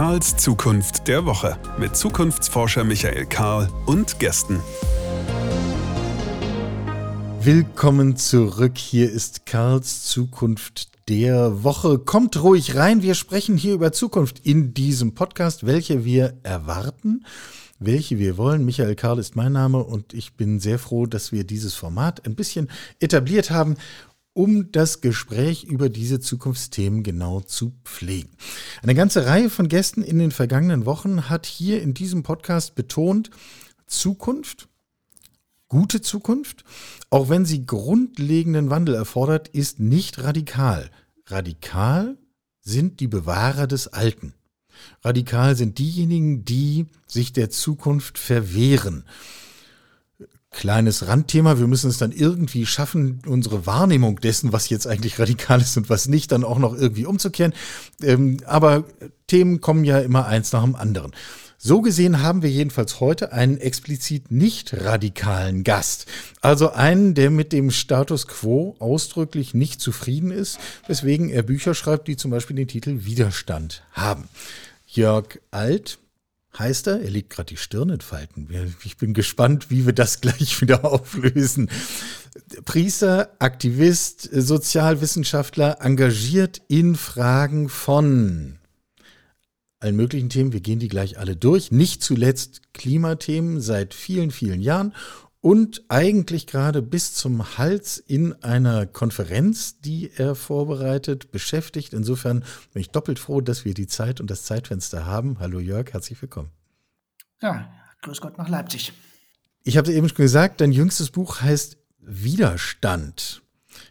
Karls Zukunft der Woche mit Zukunftsforscher Michael Karl und Gästen. Willkommen zurück. Hier ist Karls Zukunft der Woche. Kommt ruhig rein. Wir sprechen hier über Zukunft in diesem Podcast, welche wir erwarten, welche wir wollen. Michael Karl ist mein Name und ich bin sehr froh, dass wir dieses Format ein bisschen etabliert haben um das Gespräch über diese Zukunftsthemen genau zu pflegen. Eine ganze Reihe von Gästen in den vergangenen Wochen hat hier in diesem Podcast betont, Zukunft, gute Zukunft, auch wenn sie grundlegenden Wandel erfordert, ist nicht radikal. Radikal sind die Bewahrer des Alten. Radikal sind diejenigen, die sich der Zukunft verwehren kleines Randthema. Wir müssen es dann irgendwie schaffen, unsere Wahrnehmung dessen, was jetzt eigentlich radikal ist und was nicht, dann auch noch irgendwie umzukehren. Ähm, aber Themen kommen ja immer eins nach dem anderen. So gesehen haben wir jedenfalls heute einen explizit nicht radikalen Gast. Also einen, der mit dem Status quo ausdrücklich nicht zufrieden ist, weswegen er Bücher schreibt, die zum Beispiel den Titel Widerstand haben. Jörg Alt heißt er. Er legt gerade die Stirn in Falten. Ich bin gespannt, wie wir das gleich wieder auflösen. Priester, Aktivist, Sozialwissenschaftler, engagiert in Fragen von allen möglichen Themen. Wir gehen die gleich alle durch. Nicht zuletzt Klimathemen seit vielen, vielen Jahren und eigentlich gerade bis zum Hals in einer Konferenz, die er vorbereitet, beschäftigt. Insofern bin ich doppelt froh, dass wir die Zeit und das Zeitfenster haben. Hallo Jörg, herzlich willkommen. Ja, grüß Gott nach Leipzig. Ich habe eben schon gesagt, dein jüngstes Buch heißt Widerstand.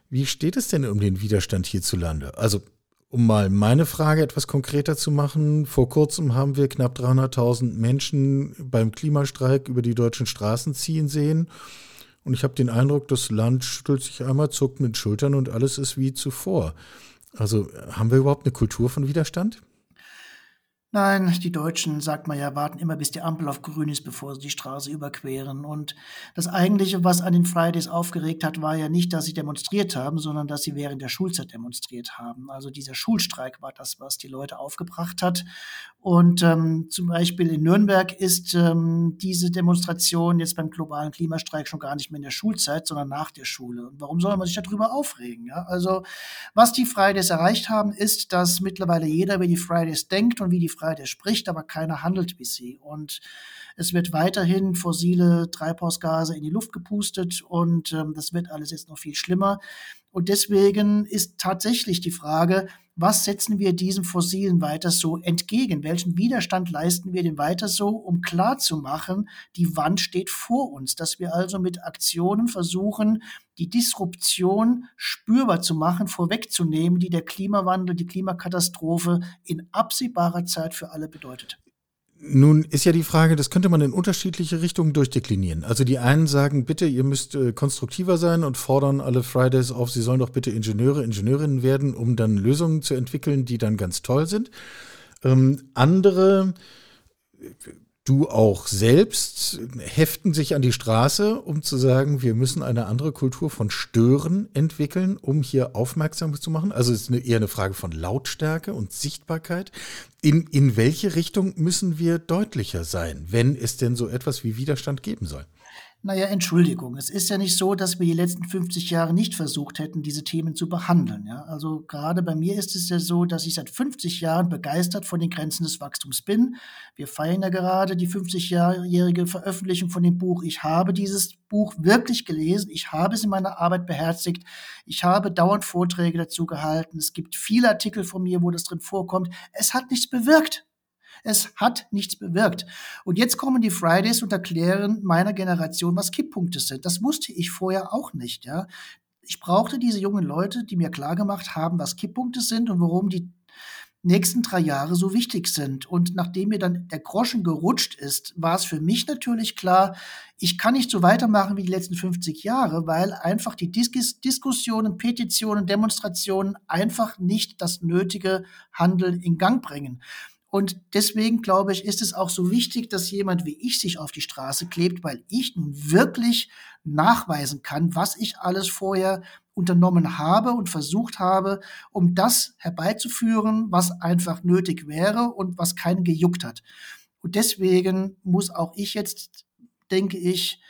Wie steht es denn um den Widerstand hierzulande? Also um mal meine Frage etwas konkreter zu machen, vor kurzem haben wir knapp 300.000 Menschen beim Klimastreik über die deutschen Straßen ziehen sehen. Und ich habe den Eindruck, das Land schüttelt sich einmal, zuckt mit Schultern und alles ist wie zuvor. Also haben wir überhaupt eine Kultur von Widerstand? Nein, die Deutschen, sagt man ja, warten immer, bis die Ampel auf grün ist, bevor sie die Straße überqueren. Und das Eigentliche, was an den Fridays aufgeregt hat, war ja nicht, dass sie demonstriert haben, sondern dass sie während der Schulzeit demonstriert haben. Also dieser Schulstreik war das, was die Leute aufgebracht hat. Und ähm, zum Beispiel in Nürnberg ist ähm, diese Demonstration jetzt beim globalen Klimastreik schon gar nicht mehr in der Schulzeit, sondern nach der Schule. Und warum soll man sich darüber aufregen? Ja? Also was die Fridays erreicht haben, ist, dass mittlerweile jeder, wie die Fridays denkt und wie die Freiheit spricht, aber keiner handelt wie sie. Und es wird weiterhin fossile Treibhausgase in die Luft gepustet und ähm, das wird alles jetzt noch viel schlimmer. Und deswegen ist tatsächlich die Frage, was setzen wir diesem Fossilen weiter so entgegen? Welchen Widerstand leisten wir dem weiter so, um klarzumachen, die Wand steht vor uns, dass wir also mit Aktionen versuchen, die Disruption spürbar zu machen, vorwegzunehmen, die der Klimawandel, die Klimakatastrophe in absehbarer Zeit für alle bedeutet. Nun ist ja die Frage, das könnte man in unterschiedliche Richtungen durchdeklinieren. Also die einen sagen, bitte, ihr müsst äh, konstruktiver sein und fordern alle Fridays auf, sie sollen doch bitte Ingenieure, Ingenieurinnen werden, um dann Lösungen zu entwickeln, die dann ganz toll sind. Ähm, andere du auch selbst heften sich an die Straße, um zu sagen, wir müssen eine andere Kultur von Stören entwickeln, um hier aufmerksam zu machen. Also es ist eine, eher eine Frage von Lautstärke und Sichtbarkeit. In, in welche Richtung müssen wir deutlicher sein, wenn es denn so etwas wie Widerstand geben soll? Naja, Entschuldigung, es ist ja nicht so, dass wir die letzten 50 Jahre nicht versucht hätten, diese Themen zu behandeln. Ja? Also gerade bei mir ist es ja so, dass ich seit 50 Jahren begeistert von den Grenzen des Wachstums bin. Wir feiern ja gerade die 50-jährige Veröffentlichung von dem Buch. Ich habe dieses Buch wirklich gelesen. Ich habe es in meiner Arbeit beherzigt. Ich habe dauernd Vorträge dazu gehalten. Es gibt viele Artikel von mir, wo das drin vorkommt. Es hat nichts bewirkt. Es hat nichts bewirkt. Und jetzt kommen die Fridays und erklären meiner Generation, was Kipppunkte sind. Das wusste ich vorher auch nicht, ja. Ich brauchte diese jungen Leute, die mir klargemacht haben, was Kipppunkte sind und warum die nächsten drei Jahre so wichtig sind. Und nachdem mir dann der Groschen gerutscht ist, war es für mich natürlich klar, ich kann nicht so weitermachen wie die letzten 50 Jahre, weil einfach die Dis Diskussionen, Petitionen, Demonstrationen einfach nicht das nötige Handeln in Gang bringen. Und deswegen glaube ich, ist es auch so wichtig, dass jemand wie ich sich auf die Straße klebt, weil ich nun wirklich nachweisen kann, was ich alles vorher unternommen habe und versucht habe, um das herbeizuführen, was einfach nötig wäre und was keinen gejuckt hat. Und deswegen muss auch ich jetzt, denke ich,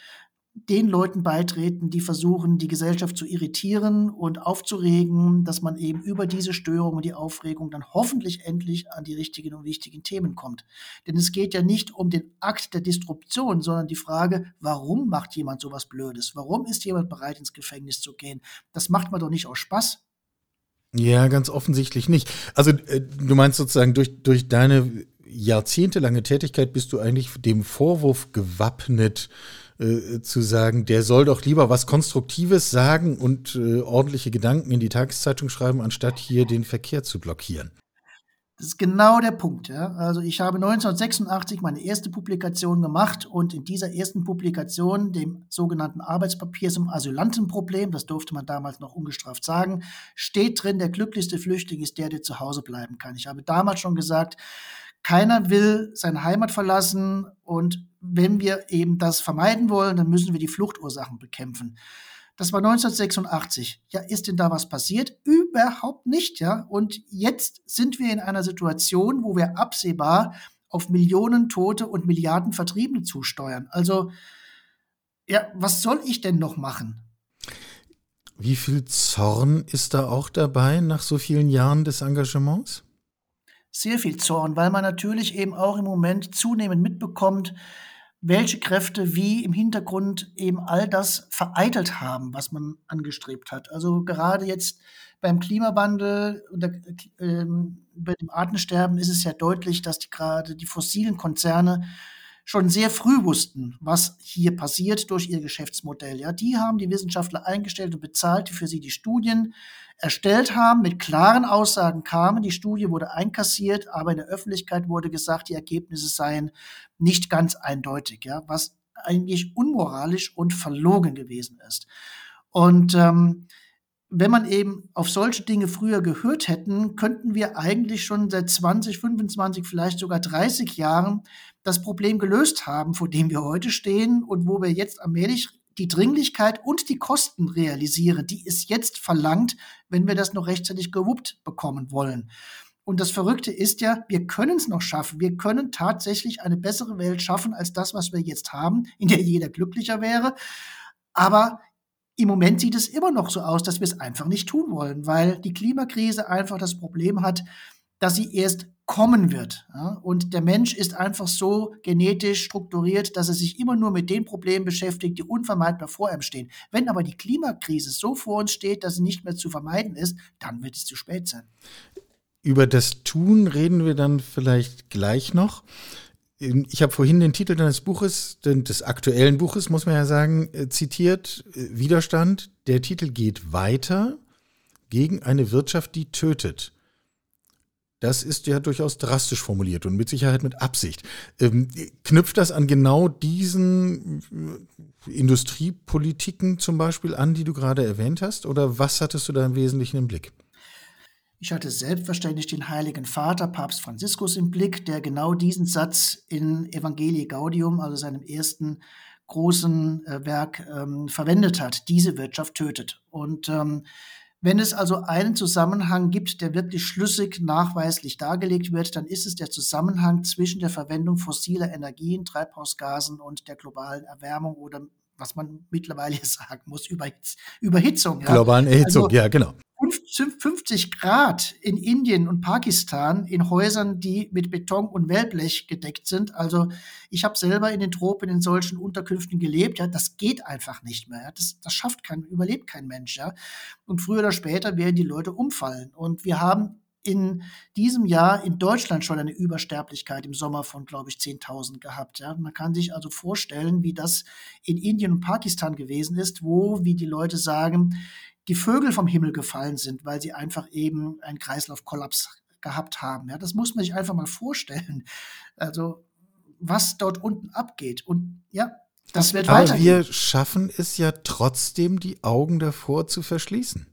den Leuten beitreten, die versuchen, die Gesellschaft zu irritieren und aufzuregen, dass man eben über diese Störung und die Aufregung dann hoffentlich endlich an die richtigen und wichtigen Themen kommt. Denn es geht ja nicht um den Akt der Disruption, sondern die Frage, warum macht jemand sowas Blödes? Warum ist jemand bereit, ins Gefängnis zu gehen? Das macht man doch nicht aus Spaß. Ja, ganz offensichtlich nicht. Also äh, du meinst sozusagen, durch, durch deine jahrzehntelange Tätigkeit bist du eigentlich dem Vorwurf gewappnet, äh, zu sagen, der soll doch lieber was Konstruktives sagen und äh, ordentliche Gedanken in die Tageszeitung schreiben, anstatt hier den Verkehr zu blockieren. Das ist genau der Punkt. Ja. Also ich habe 1986 meine erste Publikation gemacht und in dieser ersten Publikation, dem sogenannten Arbeitspapier zum Asylantenproblem, das durfte man damals noch ungestraft sagen, steht drin, der glücklichste Flüchtling ist der, der zu Hause bleiben kann. Ich habe damals schon gesagt, keiner will seine Heimat verlassen und wenn wir eben das vermeiden wollen, dann müssen wir die Fluchtursachen bekämpfen. Das war 1986. Ja, ist denn da was passiert? Überhaupt nicht, ja. Und jetzt sind wir in einer Situation, wo wir absehbar auf Millionen Tote und Milliarden Vertriebene zusteuern. Also, ja, was soll ich denn noch machen? Wie viel Zorn ist da auch dabei nach so vielen Jahren des Engagements? Sehr viel Zorn, weil man natürlich eben auch im Moment zunehmend mitbekommt, welche Kräfte wie im Hintergrund eben all das vereitelt haben, was man angestrebt hat. Also gerade jetzt beim Klimawandel und äh, bei dem Artensterben ist es ja deutlich, dass die, gerade die fossilen Konzerne schon sehr früh wussten, was hier passiert durch ihr Geschäftsmodell. Ja, die haben die Wissenschaftler eingestellt und bezahlt, für sie die Studien erstellt haben, mit klaren Aussagen kamen. Die Studie wurde einkassiert, aber in der Öffentlichkeit wurde gesagt, die Ergebnisse seien nicht ganz eindeutig, ja, was eigentlich unmoralisch und verlogen gewesen ist. Und ähm, wenn man eben auf solche Dinge früher gehört hätten, könnten wir eigentlich schon seit 20, 25, vielleicht sogar 30 Jahren das Problem gelöst haben, vor dem wir heute stehen und wo wir jetzt allmählich die Dringlichkeit und die Kosten realisieren, die es jetzt verlangt, wenn wir das noch rechtzeitig gewuppt bekommen wollen. Und das Verrückte ist ja, wir können es noch schaffen. Wir können tatsächlich eine bessere Welt schaffen als das, was wir jetzt haben, in der jeder glücklicher wäre. Aber im Moment sieht es immer noch so aus, dass wir es einfach nicht tun wollen, weil die Klimakrise einfach das Problem hat, dass sie erst kommen wird. Ja? Und der Mensch ist einfach so genetisch strukturiert, dass er sich immer nur mit den Problemen beschäftigt, die unvermeidbar vor ihm stehen. Wenn aber die Klimakrise so vor uns steht, dass sie nicht mehr zu vermeiden ist, dann wird es zu spät sein. Über das Tun reden wir dann vielleicht gleich noch. Ich habe vorhin den Titel deines Buches, des aktuellen Buches, muss man ja sagen, äh, zitiert. Äh, Widerstand. Der Titel geht weiter gegen eine Wirtschaft, die tötet. Das ist ja durchaus drastisch formuliert und mit Sicherheit mit Absicht. Ähm, knüpft das an genau diesen äh, Industriepolitiken zum Beispiel an, die du gerade erwähnt hast? Oder was hattest du da im Wesentlichen im Blick? Ich hatte selbstverständlich den Heiligen Vater, Papst Franziskus, im Blick, der genau diesen Satz in Evangelii Gaudium, also seinem ersten großen äh, Werk, ähm, verwendet hat. Diese Wirtschaft tötet. Und ähm, wenn es also einen Zusammenhang gibt, der wirklich schlüssig nachweislich dargelegt wird, dann ist es der Zusammenhang zwischen der Verwendung fossiler Energien, Treibhausgasen und der globalen Erwärmung oder was man mittlerweile sagen muss, Überhitz Überhitzung. Ja. Globalen Erhitzung, also, ja, genau. 50 Grad in Indien und Pakistan in Häusern, die mit Beton und Wellblech gedeckt sind. Also ich habe selber in den Tropen in solchen Unterkünften gelebt. Ja, das geht einfach nicht mehr. Ja. Das, das schafft kein, überlebt kein Mensch. Ja. Und früher oder später werden die Leute umfallen. Und wir haben in diesem Jahr in Deutschland schon eine Übersterblichkeit im Sommer von, glaube ich, 10.000 gehabt. Ja. Man kann sich also vorstellen, wie das in Indien und Pakistan gewesen ist, wo, wie die Leute sagen, die Vögel vom Himmel gefallen sind, weil sie einfach eben einen Kreislaufkollaps gehabt haben. Ja, das muss man sich einfach mal vorstellen. Also, was dort unten abgeht. Und ja, das wird Aber weitergehen. wir schaffen es ja trotzdem, die Augen davor zu verschließen.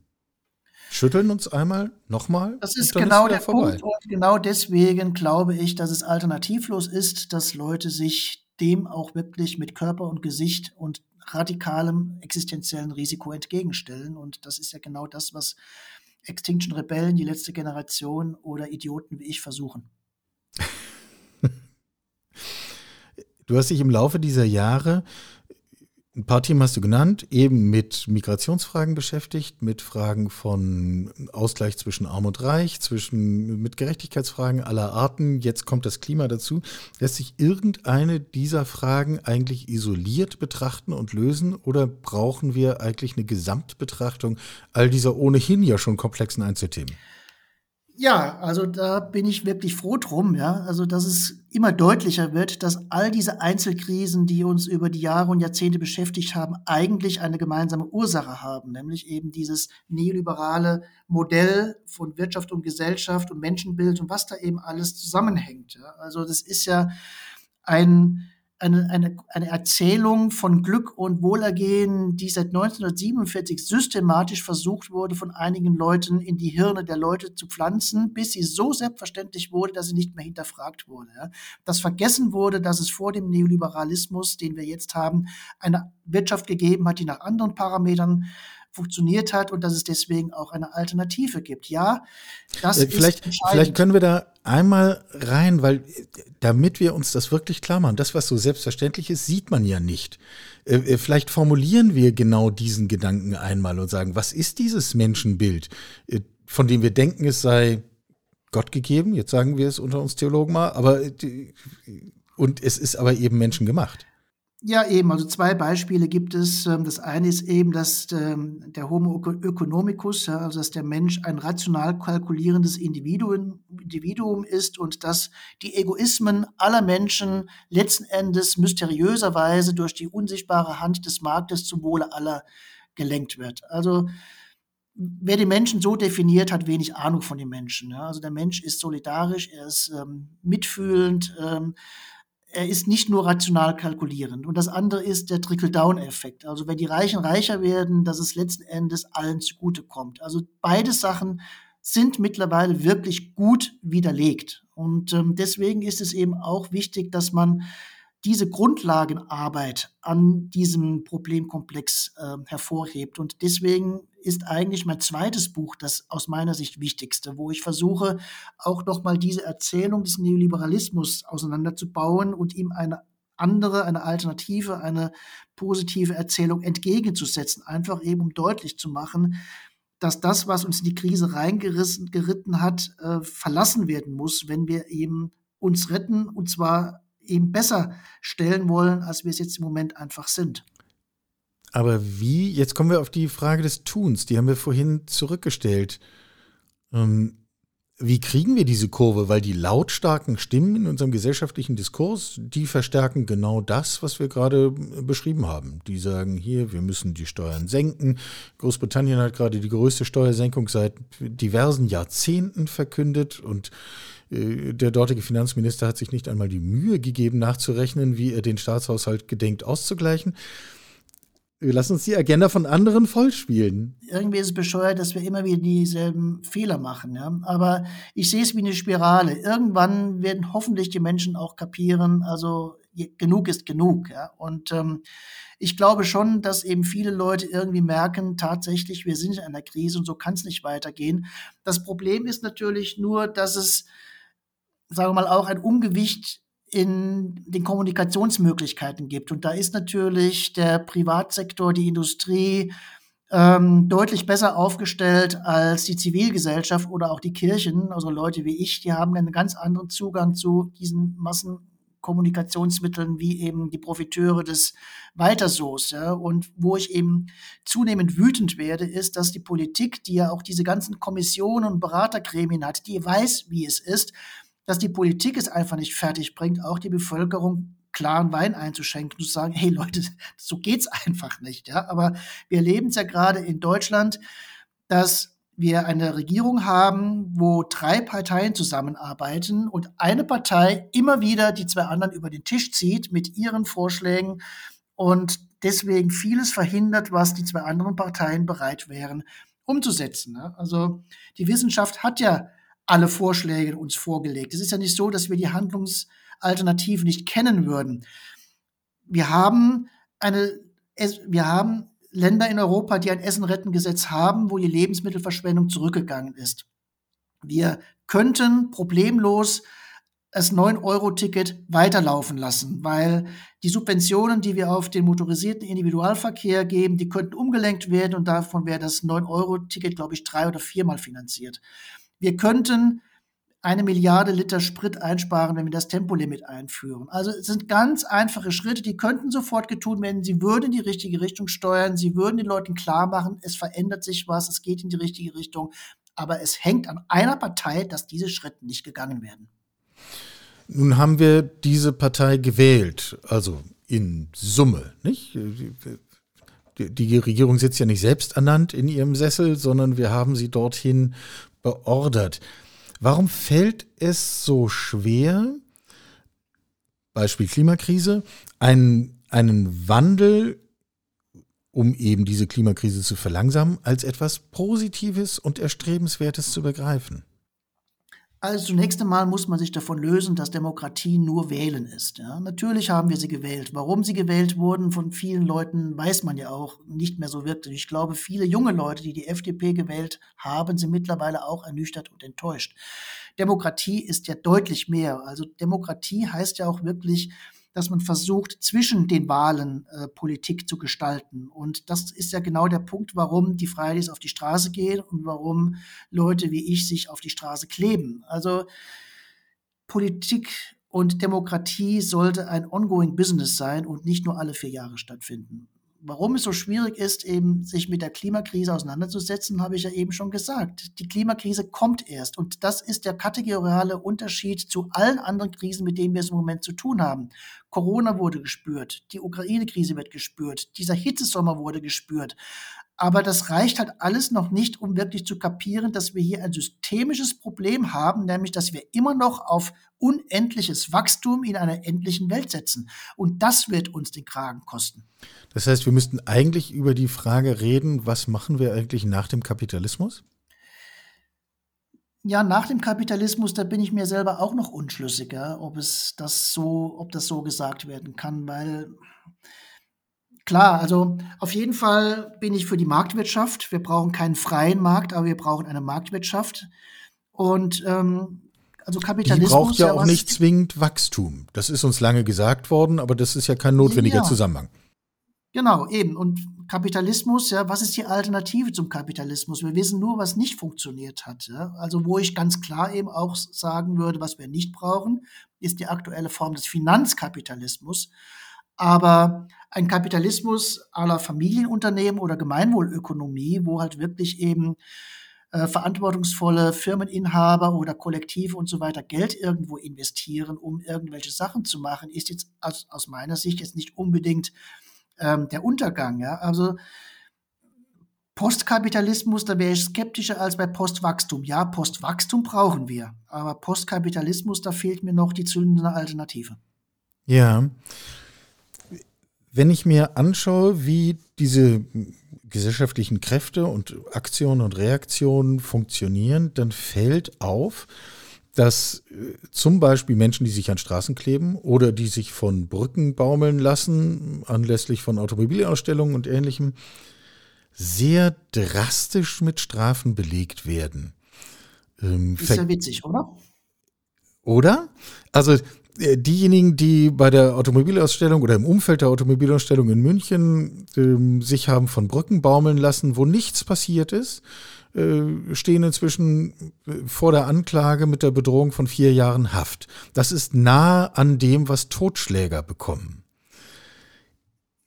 schütteln uns einmal, nochmal. Das ist genau ist der vorbei. Punkt. Und genau deswegen glaube ich, dass es alternativlos ist, dass Leute sich dem auch wirklich mit Körper und Gesicht und radikalem existenziellen Risiko entgegenstellen. Und das ist ja genau das, was Extinction Rebellen, die letzte Generation oder Idioten wie ich versuchen. du hast dich im Laufe dieser Jahre ein paar Themen hast du genannt, eben mit Migrationsfragen beschäftigt, mit Fragen von Ausgleich zwischen Arm und Reich, zwischen, mit Gerechtigkeitsfragen aller Arten. Jetzt kommt das Klima dazu. Lässt sich irgendeine dieser Fragen eigentlich isoliert betrachten und lösen oder brauchen wir eigentlich eine Gesamtbetrachtung all dieser ohnehin ja schon komplexen Einzelthemen? Ja, also da bin ich wirklich froh drum, ja. Also, dass es immer deutlicher wird, dass all diese Einzelkrisen, die uns über die Jahre und Jahrzehnte beschäftigt haben, eigentlich eine gemeinsame Ursache haben, nämlich eben dieses neoliberale Modell von Wirtschaft und Gesellschaft und Menschenbild und was da eben alles zusammenhängt. Ja. Also, das ist ja ein, eine, eine, eine Erzählung von Glück und Wohlergehen, die seit 1947 systematisch versucht wurde, von einigen Leuten in die Hirne der Leute zu pflanzen, bis sie so selbstverständlich wurde, dass sie nicht mehr hinterfragt wurde. Dass vergessen wurde, dass es vor dem Neoliberalismus, den wir jetzt haben, eine Wirtschaft gegeben hat, die nach anderen Parametern funktioniert hat und dass es deswegen auch eine Alternative gibt. Ja, das äh, vielleicht, ist Vielleicht können wir da einmal rein, weil damit wir uns das wirklich klar machen, das, was so selbstverständlich ist, sieht man ja nicht. Äh, äh, vielleicht formulieren wir genau diesen Gedanken einmal und sagen, was ist dieses Menschenbild, äh, von dem wir denken, es sei Gott gegeben, jetzt sagen wir es unter uns Theologen mal, aber und es ist aber eben menschengemacht. Ja, eben. Also zwei Beispiele gibt es. Ähm, das eine ist eben, dass ähm, der Homo economicus, also dass der Mensch ein rational kalkulierendes Individuum, ist und dass die Egoismen aller Menschen letzten Endes mysteriöserweise durch die unsichtbare Hand des Marktes zum Wohle aller gelenkt wird. Also wer die Menschen so definiert, hat wenig Ahnung von den Menschen. Also der Mensch ist solidarisch, er ist ähm, mitfühlend. Er ist nicht nur rational kalkulierend. Und das andere ist der Trickle-Down-Effekt. Also wenn die Reichen reicher werden, dass es letzten Endes allen zugutekommt. Also beide Sachen sind mittlerweile wirklich gut widerlegt. Und ähm, deswegen ist es eben auch wichtig, dass man diese Grundlagenarbeit an diesem Problemkomplex äh, hervorhebt. Und deswegen ist eigentlich mein zweites Buch das aus meiner Sicht wichtigste, wo ich versuche, auch nochmal diese Erzählung des Neoliberalismus auseinanderzubauen und ihm eine andere, eine Alternative, eine positive Erzählung entgegenzusetzen, einfach eben um deutlich zu machen, dass das, was uns in die Krise reingerissen, geritten hat, äh, verlassen werden muss, wenn wir eben uns retten und zwar eben besser stellen wollen, als wir es jetzt im Moment einfach sind. Aber wie, jetzt kommen wir auf die Frage des Tuns, die haben wir vorhin zurückgestellt. Ähm, wie kriegen wir diese Kurve? Weil die lautstarken Stimmen in unserem gesellschaftlichen Diskurs, die verstärken genau das, was wir gerade beschrieben haben. Die sagen hier, wir müssen die Steuern senken. Großbritannien hat gerade die größte Steuersenkung seit diversen Jahrzehnten verkündet und der dortige Finanzminister hat sich nicht einmal die Mühe gegeben, nachzurechnen, wie er den Staatshaushalt gedenkt auszugleichen. Wir lassen uns die Agenda von anderen vollspielen. Irgendwie ist es bescheuert, dass wir immer wieder dieselben Fehler machen. Ja? Aber ich sehe es wie eine Spirale. Irgendwann werden hoffentlich die Menschen auch kapieren, also genug ist genug. Ja? Und ähm, ich glaube schon, dass eben viele Leute irgendwie merken, tatsächlich, wir sind in einer Krise und so kann es nicht weitergehen. Das Problem ist natürlich nur, dass es sagen wir mal, auch ein Ungewicht in den Kommunikationsmöglichkeiten gibt. Und da ist natürlich der Privatsektor, die Industrie ähm, deutlich besser aufgestellt als die Zivilgesellschaft oder auch die Kirchen. Also Leute wie ich, die haben einen ganz anderen Zugang zu diesen Massenkommunikationsmitteln wie eben die Profiteure des Weiterso's. Ja? Und wo ich eben zunehmend wütend werde, ist, dass die Politik, die ja auch diese ganzen Kommissionen und Beratergremien hat, die weiß, wie es ist, dass die Politik es einfach nicht fertig bringt, auch die Bevölkerung klaren Wein einzuschenken und zu sagen, hey Leute, so geht's einfach nicht, ja. Aber wir erleben es ja gerade in Deutschland, dass wir eine Regierung haben, wo drei Parteien zusammenarbeiten und eine Partei immer wieder die zwei anderen über den Tisch zieht mit ihren Vorschlägen und deswegen vieles verhindert, was die zwei anderen Parteien bereit wären umzusetzen. Ne? Also die Wissenschaft hat ja alle Vorschläge uns vorgelegt. Es ist ja nicht so, dass wir die Handlungsalternativen nicht kennen würden. Wir haben eine, wir haben Länder in Europa, die ein Essen-Retten-Gesetz haben, wo die Lebensmittelverschwendung zurückgegangen ist. Wir könnten problemlos das 9-Euro-Ticket weiterlaufen lassen, weil die Subventionen, die wir auf den motorisierten Individualverkehr geben, die könnten umgelenkt werden und davon wäre das 9-Euro-Ticket, glaube ich, drei oder viermal finanziert. Wir könnten eine Milliarde Liter Sprit einsparen, wenn wir das Tempolimit einführen. Also es sind ganz einfache Schritte, die könnten sofort getun werden. Sie würden in die richtige Richtung steuern. Sie würden den Leuten klar machen, es verändert sich was, es geht in die richtige Richtung. Aber es hängt an einer Partei, dass diese Schritte nicht gegangen werden. Nun haben wir diese Partei gewählt, also in Summe, nicht? Die Regierung sitzt ja nicht selbst ernannt in ihrem Sessel, sondern wir haben sie dorthin beordert. Warum fällt es so schwer, Beispiel Klimakrise, einen, einen Wandel, um eben diese Klimakrise zu verlangsamen, als etwas Positives und Erstrebenswertes zu begreifen? Also zunächst einmal muss man sich davon lösen, dass Demokratie nur Wählen ist. Ja, natürlich haben wir sie gewählt. Warum sie gewählt wurden von vielen Leuten, weiß man ja auch nicht mehr so wirklich. Ich glaube, viele junge Leute, die die FDP gewählt haben, sind mittlerweile auch ernüchtert und enttäuscht. Demokratie ist ja deutlich mehr. Also Demokratie heißt ja auch wirklich, dass man versucht, zwischen den Wahlen äh, Politik zu gestalten. Und das ist ja genau der Punkt, warum die Fridays auf die Straße gehen und warum Leute wie ich sich auf die Straße kleben. Also Politik und Demokratie sollte ein ongoing Business sein und nicht nur alle vier Jahre stattfinden warum es so schwierig ist, eben sich mit der Klimakrise auseinanderzusetzen, habe ich ja eben schon gesagt. Die Klimakrise kommt erst und das ist der kategoriale Unterschied zu allen anderen Krisen, mit denen wir es im Moment zu tun haben. Corona wurde gespürt, die Ukraine-Krise wird gespürt, dieser Hitzesommer wurde gespürt. Aber das reicht halt alles noch nicht, um wirklich zu kapieren, dass wir hier ein systemisches Problem haben, nämlich dass wir immer noch auf unendliches Wachstum in einer endlichen Welt setzen. Und das wird uns den Kragen kosten. Das heißt, wir müssten eigentlich über die Frage reden, was machen wir eigentlich nach dem Kapitalismus? Ja, nach dem Kapitalismus, da bin ich mir selber auch noch unschlüssiger, ob es das so, ob das so gesagt werden kann, weil Klar, also auf jeden Fall bin ich für die Marktwirtschaft. Wir brauchen keinen freien Markt, aber wir brauchen eine Marktwirtschaft. Und ähm, also Kapitalismus. Die braucht ja, ja auch nicht zwingend Wachstum. Das ist uns lange gesagt worden, aber das ist ja kein notwendiger ja. Zusammenhang. Genau, eben. Und Kapitalismus, ja, was ist die Alternative zum Kapitalismus? Wir wissen nur, was nicht funktioniert hat. Ja? Also wo ich ganz klar eben auch sagen würde, was wir nicht brauchen, ist die aktuelle Form des Finanzkapitalismus. Aber ein Kapitalismus aller Familienunternehmen oder Gemeinwohlökonomie, wo halt wirklich eben äh, verantwortungsvolle Firmeninhaber oder Kollektive und so weiter Geld irgendwo investieren, um irgendwelche Sachen zu machen, ist jetzt aus, aus meiner Sicht jetzt nicht unbedingt ähm, der Untergang. Ja? Also Postkapitalismus, da wäre ich skeptischer als bei Postwachstum. Ja, Postwachstum brauchen wir, aber Postkapitalismus, da fehlt mir noch die zündende Alternative. Ja, wenn ich mir anschaue, wie diese gesellschaftlichen Kräfte und Aktionen und Reaktionen funktionieren, dann fällt auf, dass äh, zum Beispiel Menschen, die sich an Straßen kleben oder die sich von Brücken baumeln lassen, anlässlich von Automobilausstellungen und ähnlichem, sehr drastisch mit Strafen belegt werden. Ähm, ist ja witzig, oder? Oder? Also äh, diejenigen, die bei der Automobilausstellung oder im Umfeld der Automobilausstellung in München äh, sich haben von Brücken baumeln lassen, wo nichts passiert ist, äh, stehen inzwischen äh, vor der Anklage mit der Bedrohung von vier Jahren Haft. Das ist nah an dem, was Totschläger bekommen.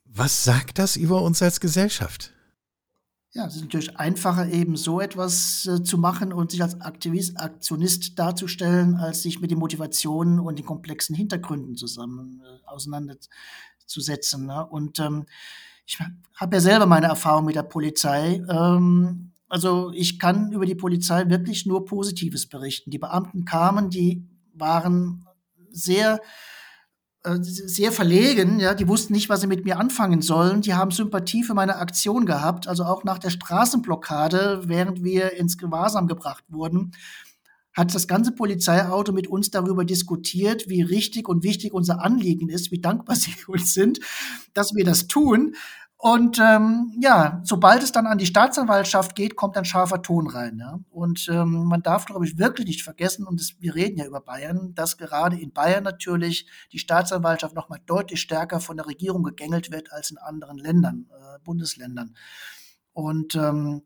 Was sagt das über uns als Gesellschaft? Ja, es ist natürlich einfacher, eben so etwas äh, zu machen und sich als Aktivist, Aktionist darzustellen, als sich mit den Motivationen und den komplexen Hintergründen zusammen äh, auseinanderzusetzen. Ne? Und ähm, ich habe ja selber meine Erfahrung mit der Polizei. Ähm, also ich kann über die Polizei wirklich nur Positives berichten. Die Beamten kamen, die waren sehr sehr verlegen, ja, die wussten nicht, was sie mit mir anfangen sollen. Die haben Sympathie für meine Aktion gehabt, also auch nach der Straßenblockade, während wir ins Gewahrsam gebracht wurden, hat das ganze Polizeiauto mit uns darüber diskutiert, wie richtig und wichtig unser Anliegen ist, wie dankbar sie uns sind, dass wir das tun. Und ähm, ja, sobald es dann an die Staatsanwaltschaft geht, kommt ein scharfer Ton rein. Ja? Und ähm, man darf, glaube ich, wirklich nicht vergessen, und das, wir reden ja über Bayern, dass gerade in Bayern natürlich die Staatsanwaltschaft noch mal deutlich stärker von der Regierung gegängelt wird als in anderen Ländern, äh, Bundesländern. Und ähm,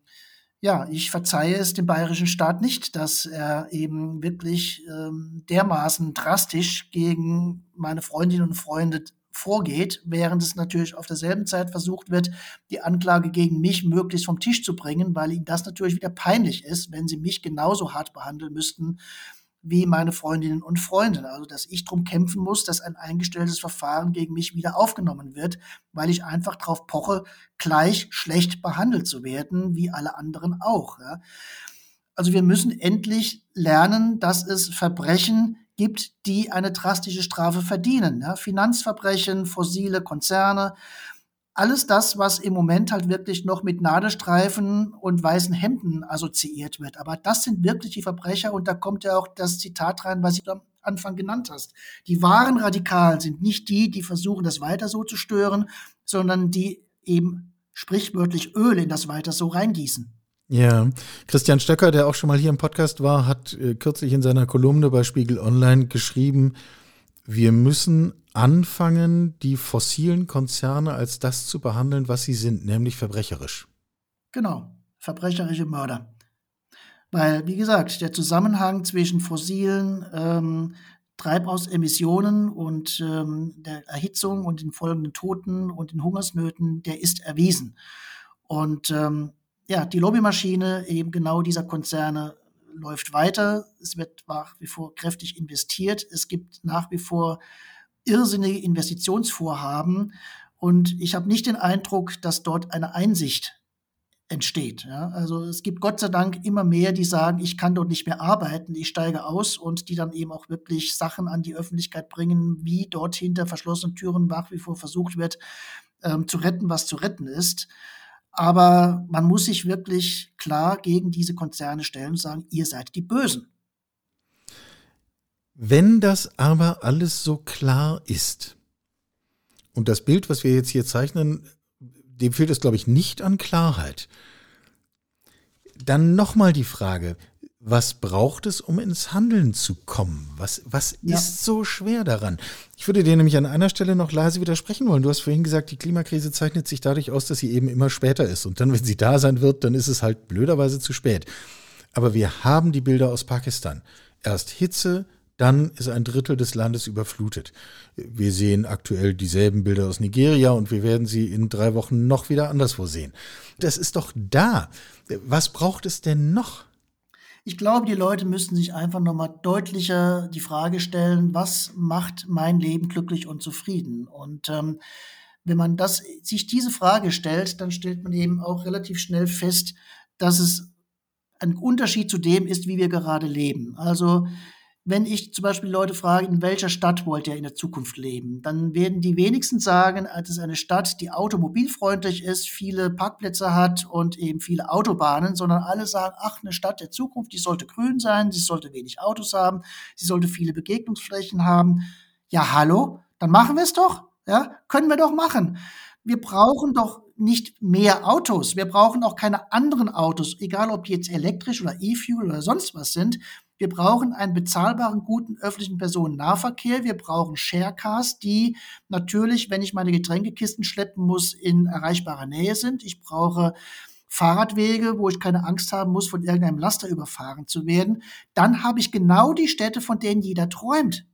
ja, ich verzeihe es dem bayerischen Staat nicht, dass er eben wirklich ähm, dermaßen drastisch gegen meine Freundinnen und Freunde vorgeht, während es natürlich auf derselben Zeit versucht wird, die Anklage gegen mich möglichst vom Tisch zu bringen, weil ihnen das natürlich wieder peinlich ist, wenn sie mich genauso hart behandeln müssten wie meine Freundinnen und Freunde. Also, dass ich darum kämpfen muss, dass ein eingestelltes Verfahren gegen mich wieder aufgenommen wird, weil ich einfach darauf poche, gleich schlecht behandelt zu werden, wie alle anderen auch. Ja. Also wir müssen endlich lernen, dass es Verbrechen gibt, die eine drastische Strafe verdienen. Ja, Finanzverbrechen, fossile Konzerne, alles das, was im Moment halt wirklich noch mit Nadelstreifen und weißen Hemden assoziiert wird. Aber das sind wirklich die Verbrecher und da kommt ja auch das Zitat rein, was du am Anfang genannt hast. Die wahren Radikalen sind nicht die, die versuchen, das weiter so zu stören, sondern die eben sprichwörtlich Öl in das weiter so reingießen. Ja, Christian Stöcker, der auch schon mal hier im Podcast war, hat äh, kürzlich in seiner Kolumne bei Spiegel Online geschrieben, wir müssen anfangen, die fossilen Konzerne als das zu behandeln, was sie sind, nämlich verbrecherisch. Genau, verbrecherische Mörder. Weil, wie gesagt, der Zusammenhang zwischen fossilen ähm, Treibhausemissionen und ähm, der Erhitzung und den folgenden Toten und den Hungersnöten, der ist erwiesen. Und ähm, ja, die Lobbymaschine eben genau dieser Konzerne läuft weiter. Es wird nach wie vor kräftig investiert. Es gibt nach wie vor irrsinnige Investitionsvorhaben. Und ich habe nicht den Eindruck, dass dort eine Einsicht entsteht. Ja? Also es gibt Gott sei Dank immer mehr, die sagen, ich kann dort nicht mehr arbeiten, ich steige aus und die dann eben auch wirklich Sachen an die Öffentlichkeit bringen, wie dort hinter verschlossenen Türen nach wie vor versucht wird, ähm, zu retten, was zu retten ist. Aber man muss sich wirklich klar gegen diese Konzerne stellen und sagen, ihr seid die Bösen. Wenn das aber alles so klar ist und das Bild, was wir jetzt hier zeichnen, dem fehlt es, glaube ich, nicht an Klarheit. Dann nochmal die Frage, was braucht es, um ins Handeln zu kommen? Was, was ja. ist so schwer daran? Ich würde dir nämlich an einer Stelle noch leise widersprechen wollen. Du hast vorhin gesagt, die Klimakrise zeichnet sich dadurch aus, dass sie eben immer später ist. Und dann, wenn sie da sein wird, dann ist es halt blöderweise zu spät. Aber wir haben die Bilder aus Pakistan. Erst Hitze, dann ist ein Drittel des Landes überflutet. Wir sehen aktuell dieselben Bilder aus Nigeria und wir werden sie in drei Wochen noch wieder anderswo sehen. Das ist doch da. Was braucht es denn noch? Ich glaube, die Leute müssten sich einfach nochmal deutlicher die Frage stellen, was macht mein Leben glücklich und zufrieden? Und ähm, wenn man das, sich diese Frage stellt, dann stellt man eben auch relativ schnell fest, dass es ein Unterschied zu dem ist, wie wir gerade leben. Also wenn ich zum Beispiel Leute frage, in welcher Stadt wollt ihr in der Zukunft leben, dann werden die wenigsten sagen, es ist eine Stadt, die automobilfreundlich ist, viele Parkplätze hat und eben viele Autobahnen, sondern alle sagen, ach, eine Stadt der Zukunft, die sollte grün sein, sie sollte wenig Autos haben, sie sollte viele Begegnungsflächen haben. Ja, hallo, dann machen wir es doch. Ja, können wir doch machen. Wir brauchen doch nicht mehr Autos. Wir brauchen auch keine anderen Autos, egal ob jetzt elektrisch oder E-Fuel oder sonst was sind. Wir brauchen einen bezahlbaren, guten öffentlichen Personennahverkehr. Wir brauchen Sharecars, die natürlich, wenn ich meine Getränkekisten schleppen muss, in erreichbarer Nähe sind. Ich brauche Fahrradwege, wo ich keine Angst haben muss, von irgendeinem Laster überfahren zu werden. Dann habe ich genau die Städte, von denen jeder träumt.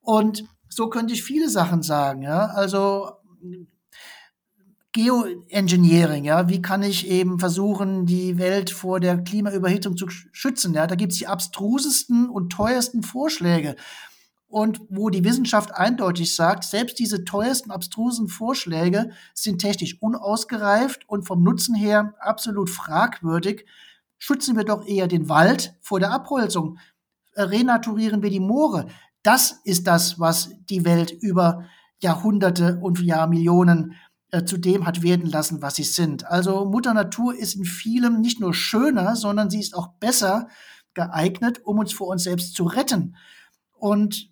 Und so könnte ich viele Sachen sagen. Ja? Also Geoengineering, ja, wie kann ich eben versuchen, die Welt vor der Klimaüberhitzung zu schützen, ja, da gibt es die abstrusesten und teuersten Vorschläge. Und wo die Wissenschaft eindeutig sagt, selbst diese teuersten, abstrusen Vorschläge sind technisch unausgereift und vom Nutzen her absolut fragwürdig. Schützen wir doch eher den Wald vor der Abholzung. Renaturieren wir die Moore. Das ist das, was die Welt über Jahrhunderte und Jahrmillionen äh, zu dem hat werden lassen, was sie sind. Also Mutter Natur ist in vielem nicht nur schöner, sondern sie ist auch besser geeignet, um uns vor uns selbst zu retten. Und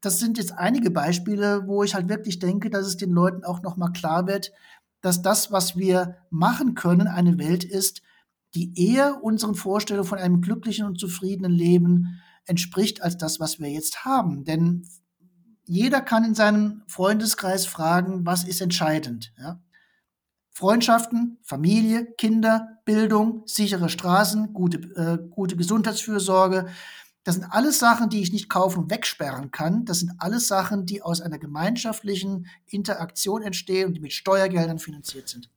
das sind jetzt einige Beispiele, wo ich halt wirklich denke, dass es den Leuten auch noch mal klar wird, dass das, was wir machen können, eine Welt ist, die eher unseren Vorstellungen von einem glücklichen und zufriedenen Leben entspricht als das, was wir jetzt haben. Denn jeder kann in seinem Freundeskreis fragen, was ist entscheidend. Ja? Freundschaften, Familie, Kinder, Bildung, sichere Straßen, gute, äh, gute Gesundheitsfürsorge. Das sind alles Sachen, die ich nicht kaufen und wegsperren kann. Das sind alles Sachen, die aus einer gemeinschaftlichen Interaktion entstehen und die mit Steuergeldern finanziert sind.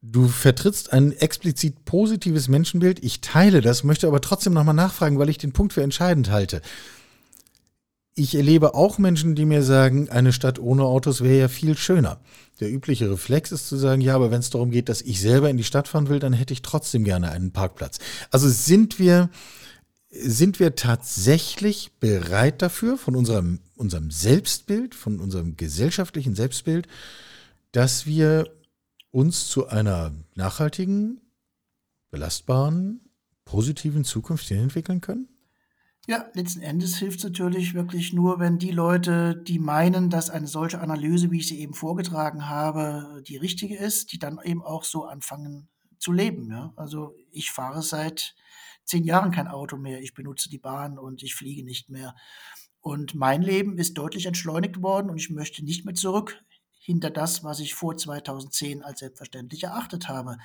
Du vertrittst ein explizit positives Menschenbild. Ich teile das, möchte aber trotzdem nochmal nachfragen, weil ich den Punkt für entscheidend halte. Ich erlebe auch Menschen, die mir sagen, eine Stadt ohne Autos wäre ja viel schöner. Der übliche Reflex ist zu sagen, ja, aber wenn es darum geht, dass ich selber in die Stadt fahren will, dann hätte ich trotzdem gerne einen Parkplatz. Also sind wir, sind wir tatsächlich bereit dafür, von unserem, unserem Selbstbild, von unserem gesellschaftlichen Selbstbild, dass wir uns zu einer nachhaltigen, belastbaren, positiven Zukunft hin entwickeln können? Ja, letzten Endes hilft es natürlich wirklich nur, wenn die Leute, die meinen, dass eine solche Analyse, wie ich sie eben vorgetragen habe, die richtige ist, die dann eben auch so anfangen zu leben. Ja? Also ich fahre seit zehn Jahren kein Auto mehr, ich benutze die Bahn und ich fliege nicht mehr. Und mein Leben ist deutlich entschleunigt worden und ich möchte nicht mehr zurück hinter das, was ich vor 2010 als selbstverständlich erachtet habe.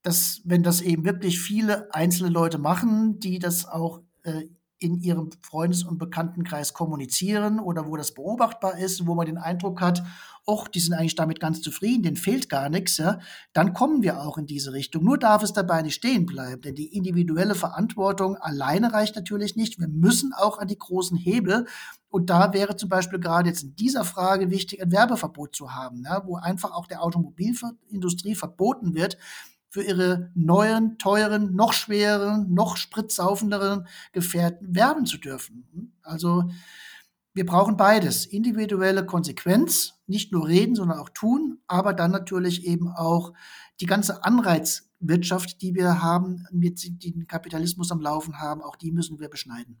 Das, wenn das eben wirklich viele einzelne Leute machen, die das auch äh, in ihrem Freundes- und Bekanntenkreis kommunizieren oder wo das beobachtbar ist, wo man den Eindruck hat, och, die sind eigentlich damit ganz zufrieden, denen fehlt gar nichts, ja, dann kommen wir auch in diese Richtung. Nur darf es dabei nicht stehen bleiben, denn die individuelle Verantwortung alleine reicht natürlich nicht. Wir müssen auch an die großen Hebel und da wäre zum Beispiel gerade jetzt in dieser Frage wichtig, ein Werbeverbot zu haben, ja, wo einfach auch der Automobilindustrie verboten wird, für ihre neuen, teuren, noch schwereren, noch spritsaufenderen Gefährten werben zu dürfen. Also wir brauchen beides. Individuelle Konsequenz, nicht nur reden, sondern auch tun, aber dann natürlich eben auch die ganze Anreizwirtschaft, die wir haben, mit den Kapitalismus am Laufen haben, auch die müssen wir beschneiden.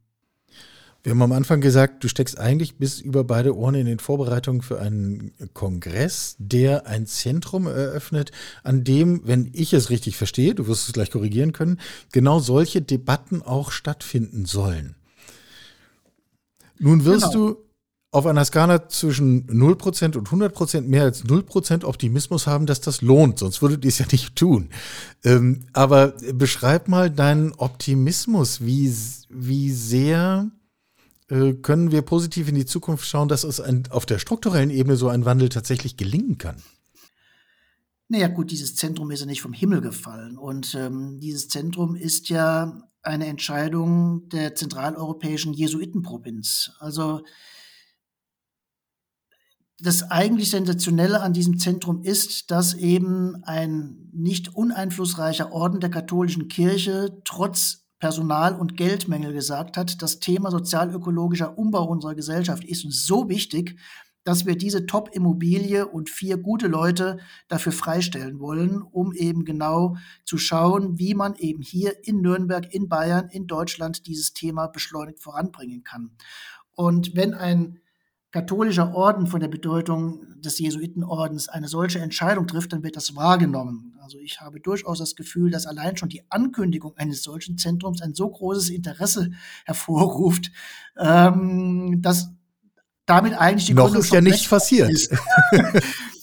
Wir haben am Anfang gesagt, du steckst eigentlich bis über beide Ohren in den Vorbereitungen für einen Kongress, der ein Zentrum eröffnet, an dem, wenn ich es richtig verstehe, du wirst es gleich korrigieren können, genau solche Debatten auch stattfinden sollen. Nun wirst genau. du auf einer Skala zwischen 0% und 100% mehr als 0% Optimismus haben, dass das lohnt, sonst würdet ihr es ja nicht tun. Ähm, aber beschreib mal deinen Optimismus, wie, wie sehr können wir positiv in die Zukunft schauen, dass es ein, auf der strukturellen Ebene so ein Wandel tatsächlich gelingen kann? Naja gut, dieses Zentrum ist ja nicht vom Himmel gefallen. Und ähm, dieses Zentrum ist ja eine Entscheidung der zentraleuropäischen Jesuitenprovinz. Also das eigentlich Sensationelle an diesem Zentrum ist, dass eben ein nicht uneinflussreicher Orden der katholischen Kirche trotz Personal- und Geldmängel gesagt hat, das Thema sozialökologischer Umbau unserer Gesellschaft ist uns so wichtig, dass wir diese Top-Immobilie und vier gute Leute dafür freistellen wollen, um eben genau zu schauen, wie man eben hier in Nürnberg, in Bayern, in Deutschland dieses Thema beschleunigt voranbringen kann. Und wenn ein katholischer Orden von der Bedeutung des Jesuitenordens eine solche Entscheidung trifft, dann wird das wahrgenommen. Also ich habe durchaus das Gefühl, dass allein schon die Ankündigung eines solchen Zentrums ein so großes Interesse hervorruft, ähm, dass damit eigentlich die Noch Gründung ist ja nichts passiert.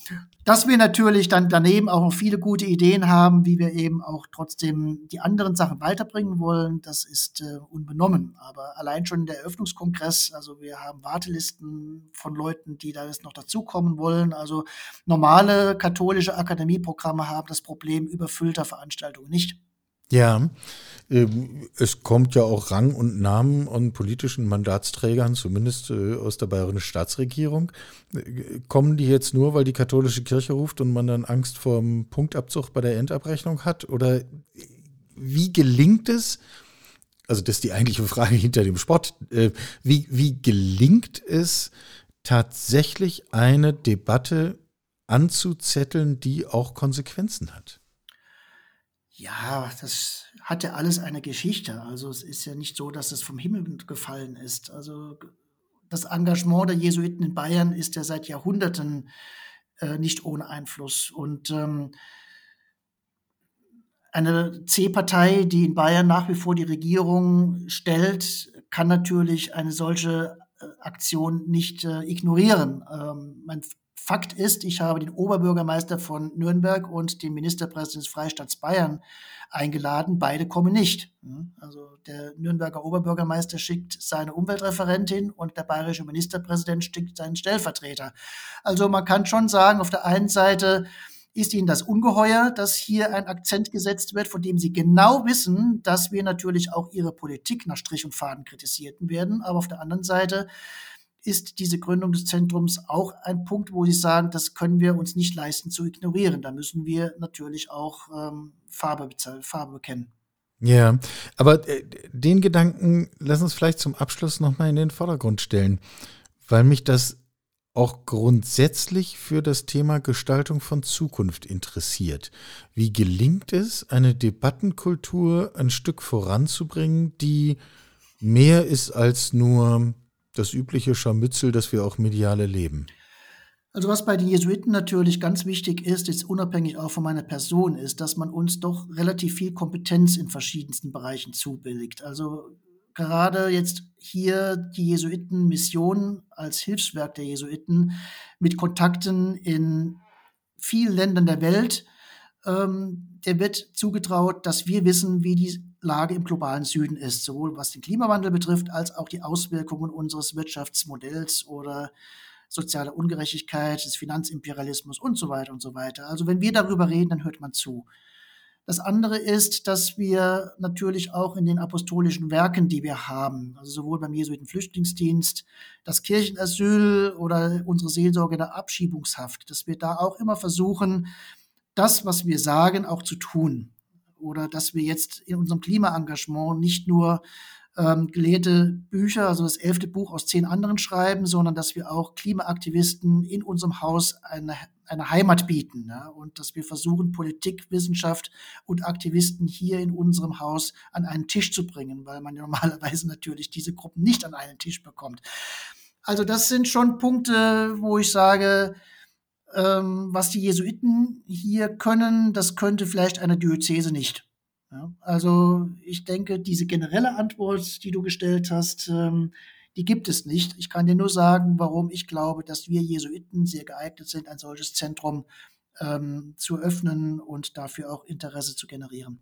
Dass wir natürlich dann daneben auch noch viele gute Ideen haben, wie wir eben auch trotzdem die anderen Sachen weiterbringen wollen, das ist äh, unbenommen. Aber allein schon der Eröffnungskongress, also wir haben Wartelisten von Leuten, die da jetzt noch dazukommen wollen. Also normale katholische Akademieprogramme haben das Problem überfüllter Veranstaltungen nicht. Ja, es kommt ja auch Rang und Namen an politischen Mandatsträgern, zumindest äh, aus der bayerischen Staatsregierung. Äh, kommen die jetzt nur, weil die katholische Kirche ruft und man dann Angst vor dem Punktabzug bei der Endabrechnung hat? Oder wie gelingt es, also das ist die eigentliche Frage hinter dem Sport, äh, wie, wie gelingt es tatsächlich eine Debatte anzuzetteln, die auch Konsequenzen hat? Ja, das hat ja alles eine Geschichte. Also es ist ja nicht so, dass es vom Himmel gefallen ist. Also das Engagement der Jesuiten in Bayern ist ja seit Jahrhunderten äh, nicht ohne Einfluss. Und ähm, eine C-Partei, die in Bayern nach wie vor die Regierung stellt, kann natürlich eine solche äh, Aktion nicht äh, ignorieren. Ähm, mein Fakt ist, ich habe den Oberbürgermeister von Nürnberg und den Ministerpräsidenten des Freistaats Bayern eingeladen. Beide kommen nicht. Also der Nürnberger Oberbürgermeister schickt seine Umweltreferentin und der bayerische Ministerpräsident schickt seinen Stellvertreter. Also man kann schon sagen, auf der einen Seite ist Ihnen das ungeheuer, dass hier ein Akzent gesetzt wird, von dem Sie genau wissen, dass wir natürlich auch Ihre Politik nach Strich und Faden kritisierten werden. Aber auf der anderen Seite ist diese Gründung des Zentrums auch ein Punkt, wo Sie sagen, das können wir uns nicht leisten zu ignorieren. Da müssen wir natürlich auch ähm, Farbe, Farbe bekennen. Ja, aber äh, den Gedanken lass uns vielleicht zum Abschluss nochmal in den Vordergrund stellen, weil mich das auch grundsätzlich für das Thema Gestaltung von Zukunft interessiert. Wie gelingt es, eine Debattenkultur ein Stück voranzubringen, die mehr ist als nur das übliche Scharmützel, das wir auch medial erleben? Also was bei den Jesuiten natürlich ganz wichtig ist, ist unabhängig auch von meiner Person, ist, dass man uns doch relativ viel Kompetenz in verschiedensten Bereichen zubilligt. Also gerade jetzt hier die Jesuitenmission als Hilfswerk der Jesuiten mit Kontakten in vielen Ländern der Welt, ähm, der wird zugetraut, dass wir wissen, wie die Lage im globalen Süden ist, sowohl was den Klimawandel betrifft, als auch die Auswirkungen unseres Wirtschaftsmodells oder soziale Ungerechtigkeit, des Finanzimperialismus und so weiter und so weiter. Also wenn wir darüber reden, dann hört man zu. Das andere ist, dass wir natürlich auch in den apostolischen Werken, die wir haben, also sowohl beim Jesuiten Flüchtlingsdienst, das Kirchenasyl oder unsere Seelsorge der Abschiebungshaft, dass wir da auch immer versuchen, das, was wir sagen, auch zu tun. Oder dass wir jetzt in unserem Klimaengagement nicht nur ähm, gelehrte Bücher, also das elfte Buch aus zehn anderen schreiben, sondern dass wir auch Klimaaktivisten in unserem Haus eine, eine Heimat bieten ja, und dass wir versuchen, Politik, Wissenschaft und Aktivisten hier in unserem Haus an einen Tisch zu bringen, weil man normalerweise natürlich diese Gruppen nicht an einen Tisch bekommt. Also das sind schon Punkte, wo ich sage, ähm, was die Jesuiten hier können, das könnte vielleicht eine Diözese nicht. Ja, also ich denke, diese generelle Antwort, die du gestellt hast, ähm, die gibt es nicht. Ich kann dir nur sagen, warum ich glaube, dass wir Jesuiten sehr geeignet sind, ein solches Zentrum ähm, zu öffnen und dafür auch Interesse zu generieren.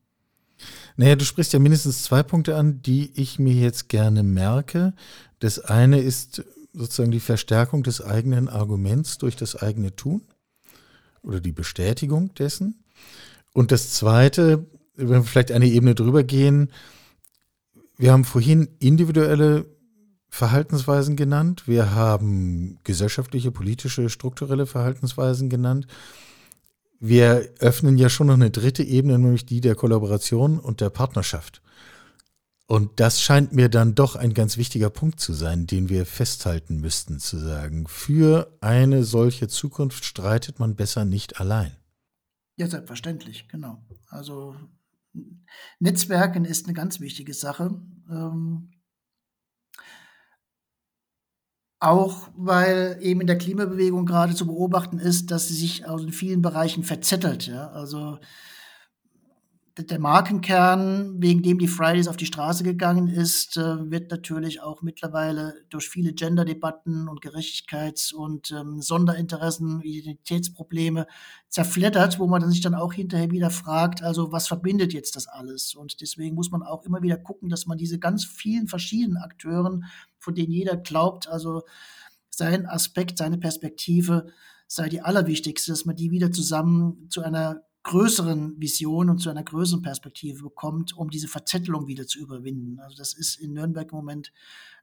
Naja, du sprichst ja mindestens zwei Punkte an, die ich mir jetzt gerne merke. Das eine ist sozusagen die Verstärkung des eigenen Arguments durch das eigene Tun oder die Bestätigung dessen. Und das zweite wenn wir vielleicht eine Ebene drüber gehen, wir haben vorhin individuelle Verhaltensweisen genannt, wir haben gesellschaftliche, politische, strukturelle Verhaltensweisen genannt. Wir öffnen ja schon noch eine dritte Ebene, nämlich die der Kollaboration und der Partnerschaft. Und das scheint mir dann doch ein ganz wichtiger Punkt zu sein, den wir festhalten müssten, zu sagen, für eine solche Zukunft streitet man besser nicht allein. Ja, selbstverständlich, genau. Also Netzwerken ist eine ganz wichtige Sache. Ähm, auch weil eben in der Klimabewegung gerade zu beobachten ist, dass sie sich in vielen Bereichen verzettelt. Ja? Also der Markenkern, wegen dem die Fridays auf die Straße gegangen ist, äh, wird natürlich auch mittlerweile durch viele Gender-Debatten und Gerechtigkeits- und ähm, Sonderinteressen, Identitätsprobleme zerfleddert, wo man sich dann auch hinterher wieder fragt, also was verbindet jetzt das alles? Und deswegen muss man auch immer wieder gucken, dass man diese ganz vielen verschiedenen Akteuren, von denen jeder glaubt, also sein Aspekt, seine Perspektive sei die allerwichtigste, dass man die wieder zusammen zu einer größeren Vision und zu einer größeren Perspektive bekommt, um diese Verzettelung wieder zu überwinden. Also das ist in Nürnberg im Moment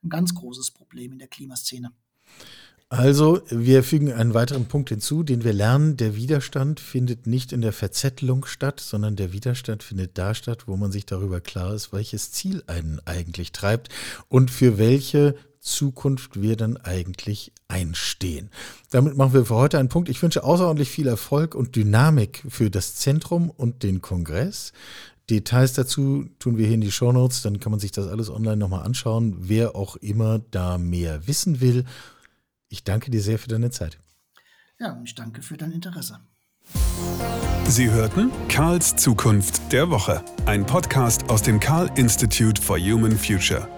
ein ganz großes Problem in der Klimaszene. Also, wir fügen einen weiteren Punkt hinzu, den wir lernen. Der Widerstand findet nicht in der Verzettelung statt, sondern der Widerstand findet da statt, wo man sich darüber klar ist, welches Ziel einen eigentlich treibt und für welche Zukunft wir dann eigentlich einstehen. Damit machen wir für heute einen Punkt. Ich wünsche außerordentlich viel Erfolg und Dynamik für das Zentrum und den Kongress. Details dazu tun wir hier in die Show Notes, dann kann man sich das alles online nochmal anschauen, wer auch immer da mehr wissen will. Ich danke dir sehr für deine Zeit. Ja, ich danke für dein Interesse. Sie hörten Karls Zukunft der Woche, ein Podcast aus dem Karl Institute for Human Future.